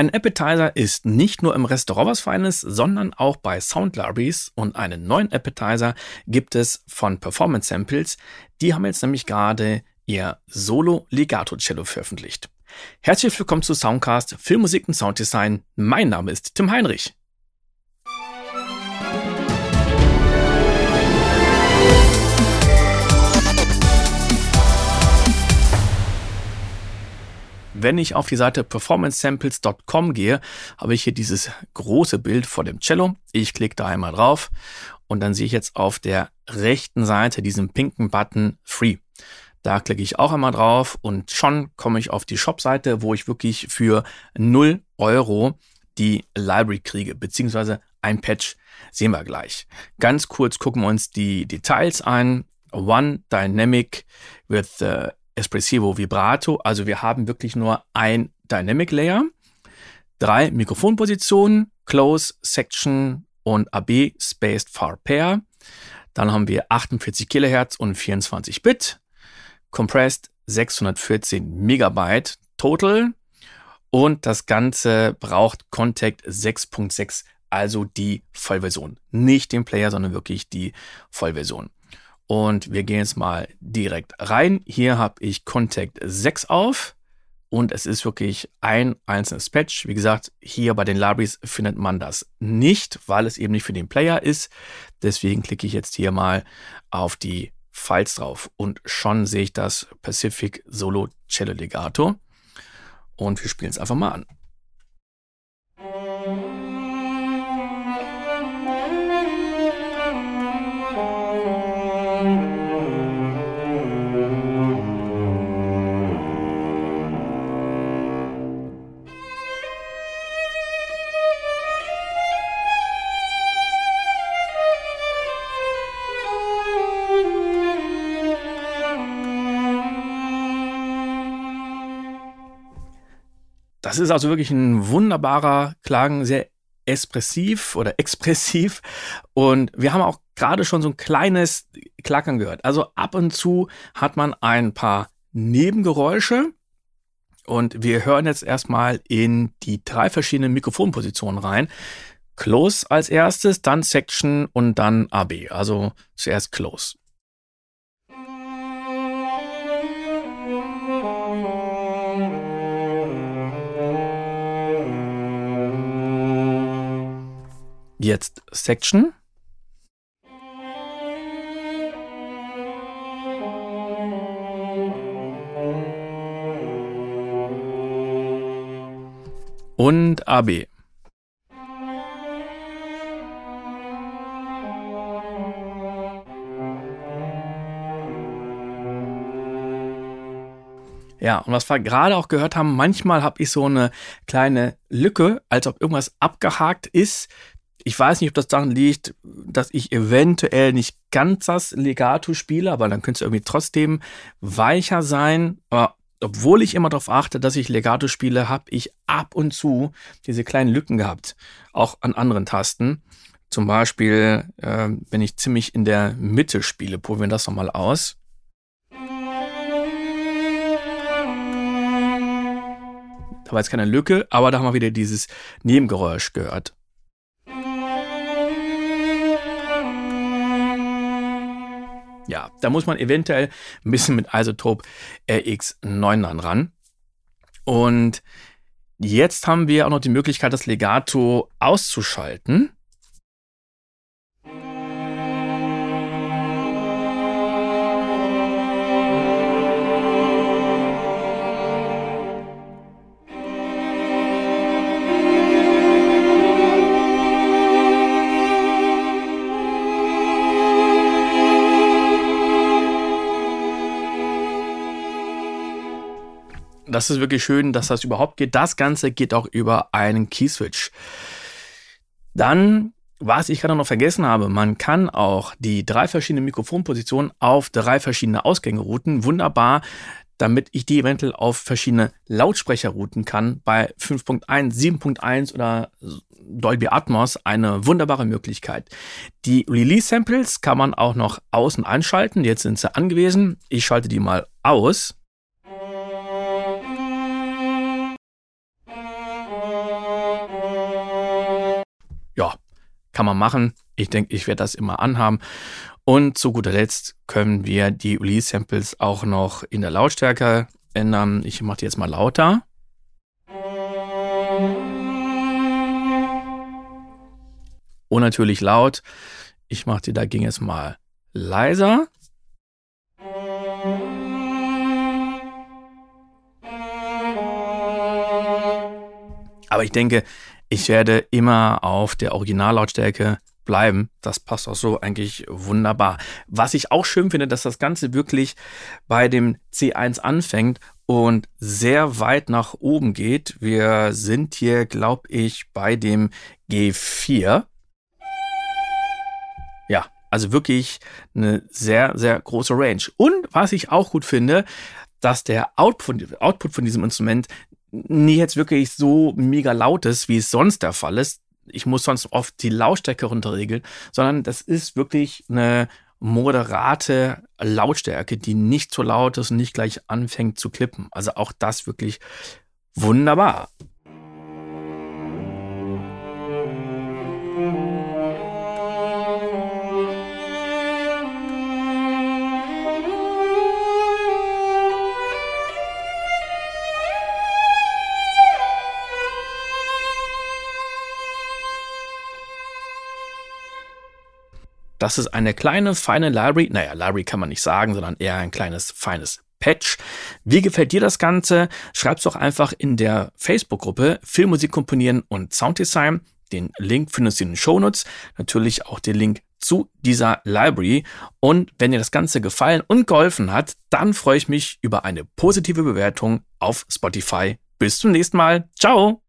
Ein Appetizer ist nicht nur im Restaurant was Feines, sondern auch bei Sound Libraries und einen neuen Appetizer gibt es von Performance Samples. Die haben jetzt nämlich gerade ihr Solo Legato Cello veröffentlicht. Herzlich willkommen zu Soundcast Filmmusik und Sounddesign. Mein Name ist Tim Heinrich. Wenn ich auf die Seite performancesamples.com gehe, habe ich hier dieses große Bild vor dem Cello. Ich klicke da einmal drauf und dann sehe ich jetzt auf der rechten Seite diesen pinken Button Free. Da klicke ich auch einmal drauf und schon komme ich auf die Shop-Seite, wo ich wirklich für 0 Euro die Library kriege, beziehungsweise ein Patch. Sehen wir gleich. Ganz kurz gucken wir uns die Details an. One Dynamic with Espressivo Vibrato. Also wir haben wirklich nur ein Dynamic Layer, drei Mikrofonpositionen, Close, Section und AB Spaced Far Pair. Dann haben wir 48 Kilohertz und 24 Bit, Compressed 614 Megabyte Total und das Ganze braucht Contact 6.6, also die Vollversion. Nicht den Player, sondern wirklich die Vollversion. Und wir gehen jetzt mal direkt rein. Hier habe ich Contact 6 auf und es ist wirklich ein einzelnes Patch. Wie gesagt, hier bei den Libraries findet man das nicht, weil es eben nicht für den Player ist. Deswegen klicke ich jetzt hier mal auf die Files drauf und schon sehe ich das Pacific Solo Cello Legato. Und wir spielen es einfach mal an. Ist also wirklich ein wunderbarer Klang, sehr expressiv oder expressiv. Und wir haben auch gerade schon so ein kleines Klackern gehört. Also ab und zu hat man ein paar Nebengeräusche. Und wir hören jetzt erstmal in die drei verschiedenen Mikrofonpositionen rein. Close als erstes, dann Section und dann AB. Also zuerst Close. Jetzt Section. Und AB. Ja, und was wir gerade auch gehört haben, manchmal habe ich so eine kleine Lücke, als ob irgendwas abgehakt ist. Ich weiß nicht, ob das daran liegt, dass ich eventuell nicht ganz das Legato spiele, aber dann könnte es irgendwie trotzdem weicher sein. Aber obwohl ich immer darauf achte, dass ich Legato spiele, habe ich ab und zu diese kleinen Lücken gehabt. Auch an anderen Tasten. Zum Beispiel, äh, wenn ich ziemlich in der Mitte spiele, probieren wir das nochmal aus. Da war jetzt keine Lücke, aber da haben wir wieder dieses Nebengeräusch gehört. Ja, da muss man eventuell ein bisschen mit Isotop RX9 dann ran. Und jetzt haben wir auch noch die Möglichkeit, das Legato auszuschalten. Das ist wirklich schön, dass das überhaupt geht. Das Ganze geht auch über einen Keyswitch. Dann, was ich gerade noch vergessen habe, man kann auch die drei verschiedenen Mikrofonpositionen auf drei verschiedene Ausgänge routen. Wunderbar, damit ich die eventuell auf verschiedene Lautsprecher routen kann. Bei 5.1, 7.1 oder Dolby Atmos eine wunderbare Möglichkeit. Die Release-Samples kann man auch noch außen anschalten. Jetzt sind sie angewiesen. Ich schalte die mal aus. Kann man machen. Ich denke, ich werde das immer anhaben. Und zu guter Letzt können wir die Release-Samples auch noch in der Lautstärke ändern. Ich mache die jetzt mal lauter. Und natürlich laut. Ich mache die dagegen jetzt mal leiser. Aber ich denke, ich werde immer auf der Originallautstärke bleiben. Das passt auch so eigentlich wunderbar. Was ich auch schön finde, dass das Ganze wirklich bei dem C1 anfängt und sehr weit nach oben geht. Wir sind hier, glaube ich, bei dem G4. Ja, also wirklich eine sehr, sehr große Range. Und was ich auch gut finde, dass der Output, Output von diesem Instrument nie jetzt wirklich so mega laut ist, wie es sonst der Fall ist. Ich muss sonst oft die Lautstärke runterregeln, sondern das ist wirklich eine moderate Lautstärke, die nicht zu laut ist und nicht gleich anfängt zu klippen. Also auch das wirklich wunderbar. Das ist eine kleine, feine Library. Naja, Library kann man nicht sagen, sondern eher ein kleines, feines Patch. Wie gefällt dir das Ganze? Schreib's doch einfach in der Facebook-Gruppe Filmmusik komponieren und Sounddesign. Den Link findest du in den Shownotes. Natürlich auch den Link zu dieser Library. Und wenn dir das Ganze gefallen und geholfen hat, dann freue ich mich über eine positive Bewertung auf Spotify. Bis zum nächsten Mal. Ciao!